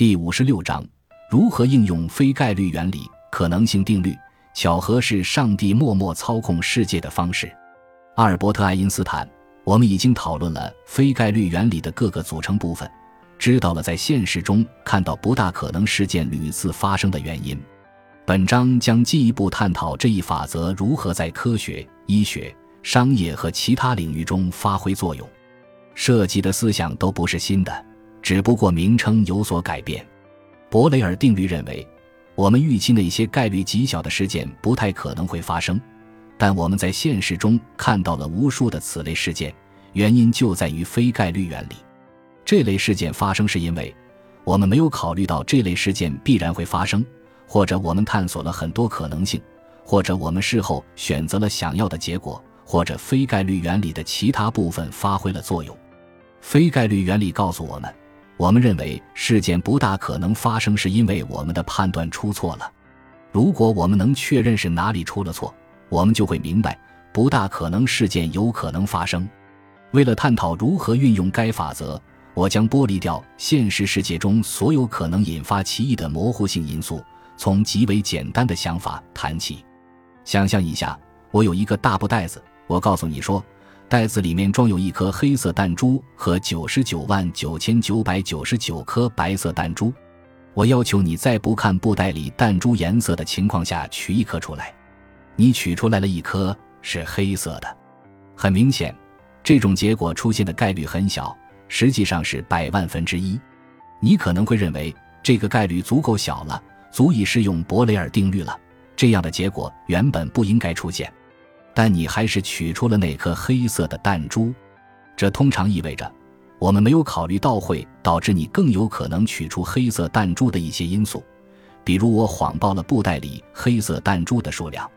第五十六章：如何应用非概率原理？可能性定律。巧合是上帝默默操控世界的方式。阿尔伯特·爱因斯坦。我们已经讨论了非概率原理的各个组成部分，知道了在现实中看到不大可能事件屡次发生的原因。本章将进一步探讨这一法则如何在科学、医学、商业和其他领域中发挥作用。涉及的思想都不是新的，只不过名称有所改变。伯雷尔定律认为，我们预期那些概率极小的事件不太可能会发生，但我们在现实中看到了无数的此类事件，原因就在于非概率原理。这类事件发生是因为我们没有考虑到这类事件必然会发生，或者我们探索了很多可能性，或者我们事后选择了想要的结果，或者非概率原理的其他部分发挥了作用。非概率原理告诉我们。我们认为事件不大可能发生，是因为我们的判断出错了。如果我们能确认是哪里出了错，我们就会明白不大可能事件有可能发生。为了探讨如何运用该法则，我将剥离掉现实世界中所有可能引发歧义的模糊性因素，从极为简单的想法谈起。想象一下，我有一个大布袋子，我告诉你说。袋子里面装有一颗黑色弹珠和九十九万九千九百九十九颗白色弹珠。我要求你在不看布袋里弹珠颜色的情况下取一颗出来。你取出来了一颗是黑色的。很明显，这种结果出现的概率很小，实际上是百万分之一。你可能会认为这个概率足够小了，足以适用伯雷尔定律了。这样的结果原本不应该出现。但你还是取出了那颗黑色的弹珠，这通常意味着我们没有考虑到会导致你更有可能取出黑色弹珠的一些因素，比如我谎报了布袋里黑色弹珠的数量。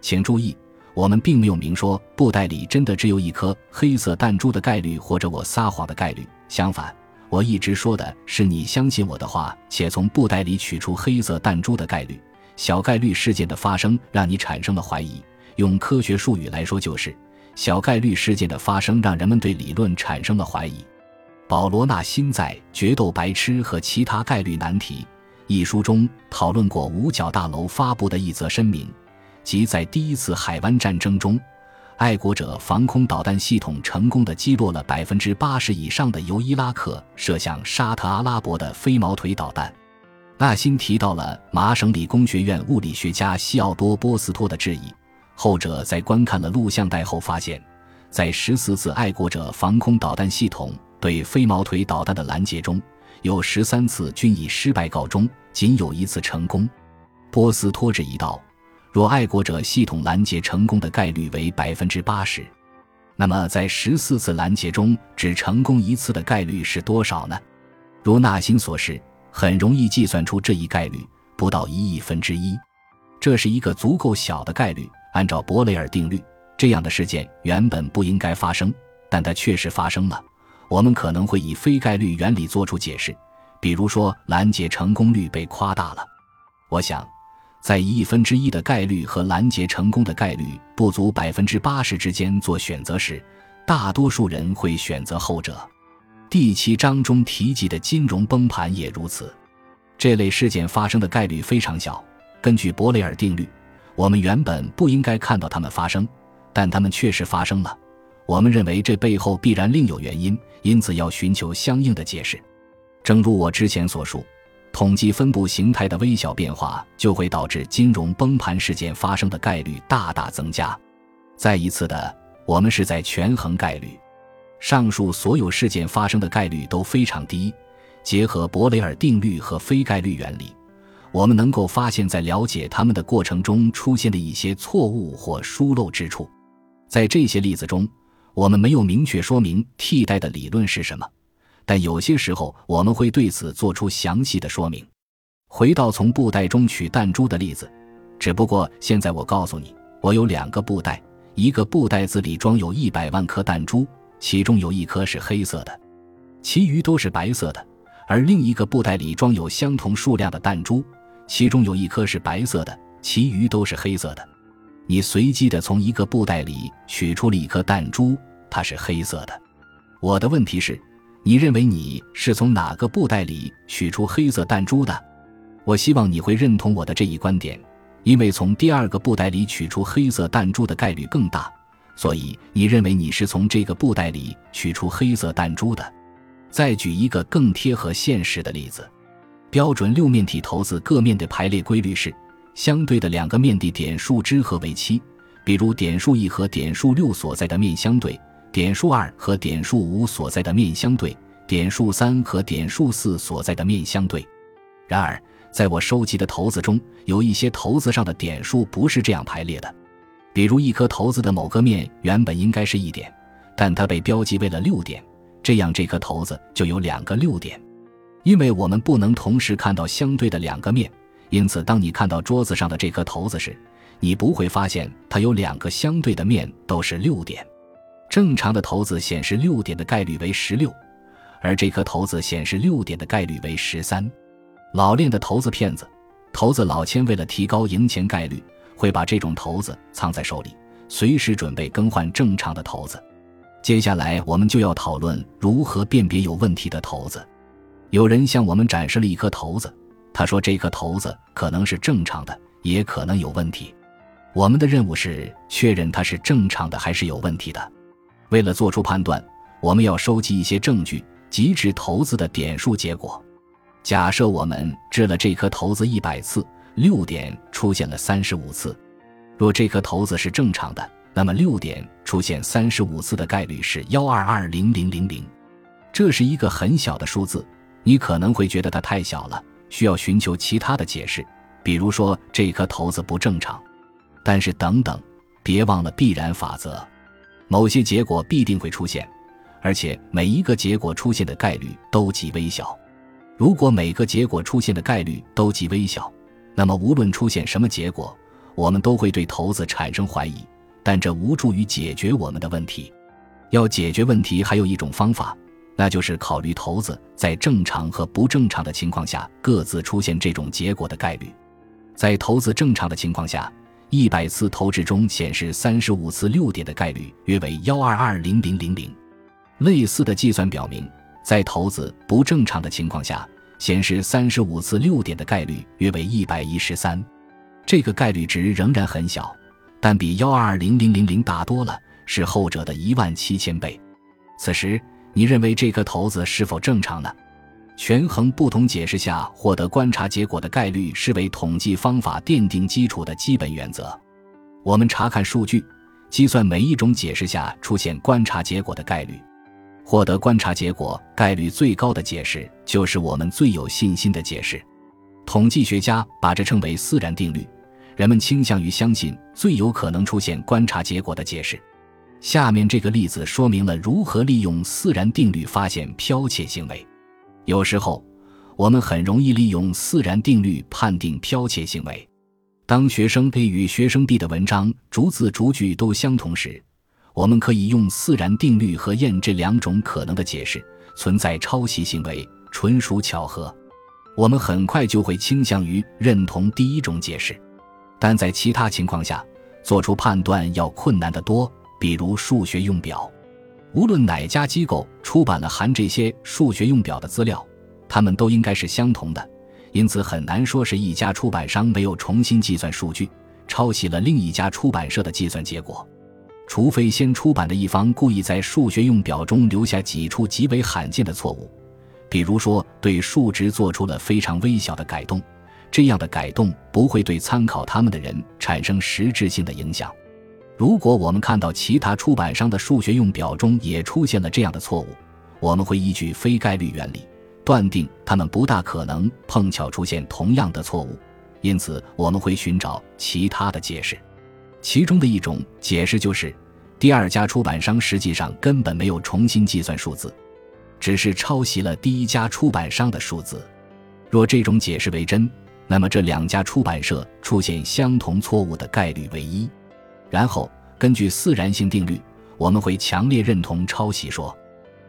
请注意，我们并没有明说布袋里真的只有一颗黑色弹珠的概率，或者我撒谎的概率。相反，我一直说的是你相信我的话，且从布袋里取出黑色弹珠的概率。小概率事件的发生让你产生了怀疑。用科学术语来说，就是小概率事件的发生让人们对理论产生了怀疑。保罗·纳辛在《决斗白痴和其他概率难题》一书中讨论过五角大楼发布的一则声明，即在第一次海湾战争中，爱国者防空导弹系统成功的击落了百分之八十以上的由伊拉克射向沙特阿拉伯的飞毛腿导弹。纳辛提到了麻省理工学院物理学家西奥多·波斯托的质疑。后者在观看了录像带后发现，在十四次爱国者防空导弹系统对飞毛腿导弹的拦截中，有十三次均以失败告终，仅有一次成功。波斯托质疑道：“若爱国者系统拦截成功的概率为百分之八十，那么在十四次拦截中只成功一次的概率是多少呢？”如纳辛所示，很容易计算出这一概率不到一亿分之一，这是一个足够小的概率。按照伯雷尔定律，这样的事件原本不应该发生，但它确实发生了。我们可能会以非概率原理做出解释，比如说拦截成功率被夸大了。我想，在一亿分之一的概率和拦截成功的概率不足百分之八十之间做选择时，大多数人会选择后者。第七章中提及的金融崩盘也如此。这类事件发生的概率非常小。根据伯雷尔定律。我们原本不应该看到它们发生，但它们确实发生了。我们认为这背后必然另有原因，因此要寻求相应的解释。正如我之前所述，统计分布形态的微小变化就会导致金融崩盘事件发生的概率大大增加。再一次的，我们是在权衡概率。上述所有事件发生的概率都非常低。结合伯雷尔定律和非概率原理。我们能够发现，在了解他们的过程中出现的一些错误或疏漏之处。在这些例子中，我们没有明确说明替代的理论是什么，但有些时候我们会对此做出详细的说明。回到从布袋中取弹珠的例子，只不过现在我告诉你，我有两个布袋，一个布袋子里装有一百万颗弹珠，其中有一颗是黑色的，其余都是白色的；而另一个布袋里装有相同数量的弹珠。其中有一颗是白色的，其余都是黑色的。你随机的从一个布袋里取出了一颗弹珠，它是黑色的。我的问题是，你认为你是从哪个布袋里取出黑色弹珠的？我希望你会认同我的这一观点，因为从第二个布袋里取出黑色弹珠的概率更大，所以你认为你是从这个布袋里取出黑色弹珠的。再举一个更贴合现实的例子：标准六面体骰子各面的排列规律是相对的两个面的点数之和为七，比如点数一和点数六所在的面相对，点数二和点数五所在的面相对，点数三和点数四所在的面相对。然而，在我收集的骰子中，有一些骰子上的点数不是这样排列的，比如一颗骰子的某个面原本应该是一点，但它被标记为了六点。这样，这颗骰子就有两个六点。因为我们不能同时看到相对的两个面，因此，当你看到桌子上的这颗骰子时，你不会发现它有两个相对的面都是六点。正常的骰子显示六点的概率为十六，而这颗骰子显示六点的概率为十三。老练的骰子骗子，骰子老千为了提高赢钱概率，会把这种骰子藏在手里，随时准备更换正常的骰子。接下来，我们就要讨论如何辨别有问题的骰子。有人向我们展示了一颗骰子，他说这颗骰子可能是正常的，也可能有问题。我们的任务是确认它是正常的还是有问题的。为了做出判断，我们要收集一些证据，即掷骰子的点数结果。假设我们掷了这颗骰子一百次，六点出现了三十五次。若这颗骰子是正常的。那么六点出现三十五次的概率是幺二二零零零零，这是一个很小的数字，你可能会觉得它太小了，需要寻求其他的解释，比如说这颗骰子不正常。但是等等，别忘了必然法则，某些结果必定会出现，而且每一个结果出现的概率都极微小。如果每个结果出现的概率都极微小，那么无论出现什么结果，我们都会对骰子产生怀疑。但这无助于解决我们的问题。要解决问题，还有一种方法，那就是考虑骰子在正常和不正常的情况下各自出现这种结果的概率。在骰子正常的情况下，一百次投掷中显示三十五次六点的概率约为幺二二零零零零。类似的计算表明，在骰子不正常的情况下，显示三十五次六点的概率约为一百一十三。这个概率值仍然很小。但比幺二二零零零零大多了，是后者的一万七千倍。此时，你认为这颗骰子是否正常呢？权衡不同解释下获得观察结果的概率，是为统计方法奠定基础的基本原则。我们查看数据，计算每一种解释下出现观察结果的概率。获得观察结果概率最高的解释，就是我们最有信心的解释。统计学家把这称为自然定律。人们倾向于相信最有可能出现观察结果的解释。下面这个例子说明了如何利用自然定律发现剽窃行为。有时候，我们很容易利用自然定律判定剽窃行为。当学生 A 与学生 B 的文章逐字逐句都相同时，我们可以用自然定律和验这两种可能的解释存在抄袭行为，纯属巧合。我们很快就会倾向于认同第一种解释。但在其他情况下，做出判断要困难得多。比如数学用表，无论哪家机构出版了含这些数学用表的资料，它们都应该是相同的，因此很难说是一家出版商没有重新计算数据，抄袭了另一家出版社的计算结果。除非先出版的一方故意在数学用表中留下几处极为罕见的错误，比如说对数值做出了非常微小的改动。这样的改动不会对参考他们的人产生实质性的影响。如果我们看到其他出版商的数学用表中也出现了这样的错误，我们会依据非概率原理断定他们不大可能碰巧出现同样的错误，因此我们会寻找其他的解释。其中的一种解释就是，第二家出版商实际上根本没有重新计算数字，只是抄袭了第一家出版商的数字。若这种解释为真，那么这两家出版社出现相同错误的概率为一，然后根据自然性定律，我们会强烈认同抄袭说。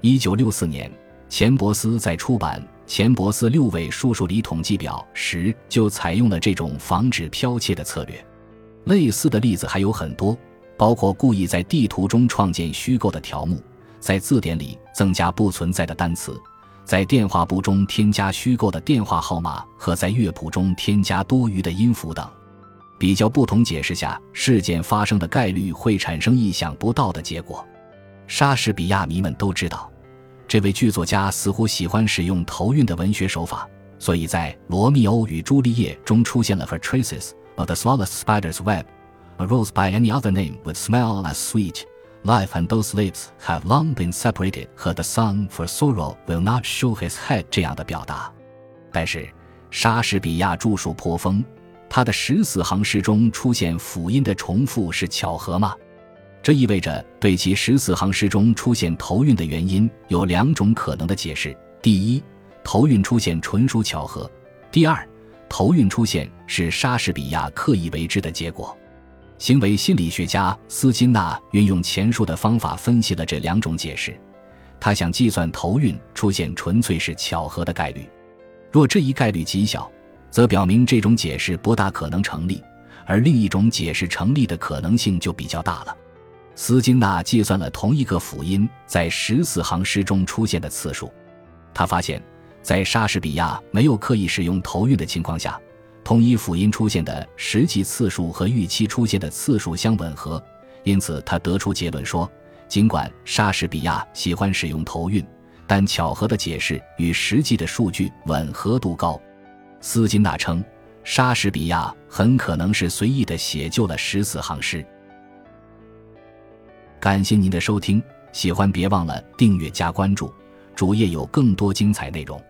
一九六四年，钱伯斯在出版《钱伯斯六位数数理统计表》时，就采用了这种防止剽窃的策略。类似的例子还有很多，包括故意在地图中创建虚构的条目，在字典里增加不存在的单词，在电话簿中添加虚构的电话号码和在乐谱中添加多余的音符等。比较不同解释下事件发生的概率，会产生意想不到的结果。莎士比亚迷们都知道，这位剧作家似乎喜欢使用头韵的文学手法，所以在《罗密欧与朱丽叶》中出现了 "Her traces of the smallest spider's web, a rose by any other name would smell as sweet, life and those lips have long been separated" 和 "The sun for sorrow will not show his head" 这样的表达。但是，莎士比亚著述颇丰。他的十四行诗中出现辅音的重复是巧合吗？这意味着对其十四行诗中出现头韵的原因有两种可能的解释：第一，头韵出现纯属巧合；第二，头韵出现是莎士比亚刻意为之的结果。行为心理学家斯金纳运用前述的方法分析了这两种解释，他想计算头韵出现纯粹是巧合的概率。若这一概率极小。则表明这种解释不大可能成立，而另一种解释成立的可能性就比较大了。斯金纳计算了同一个辅音在十四行诗中出现的次数，他发现，在莎士比亚没有刻意使用头韵的情况下，同一辅音出现的实际次数和预期出现的次数相吻合，因此他得出结论说，尽管莎士比亚喜欢使用头韵，但巧合的解释与实际的数据吻合度高。斯金纳称，莎士比亚很可能是随意的写就了十四行诗。感谢您的收听，喜欢别忘了订阅加关注，主页有更多精彩内容。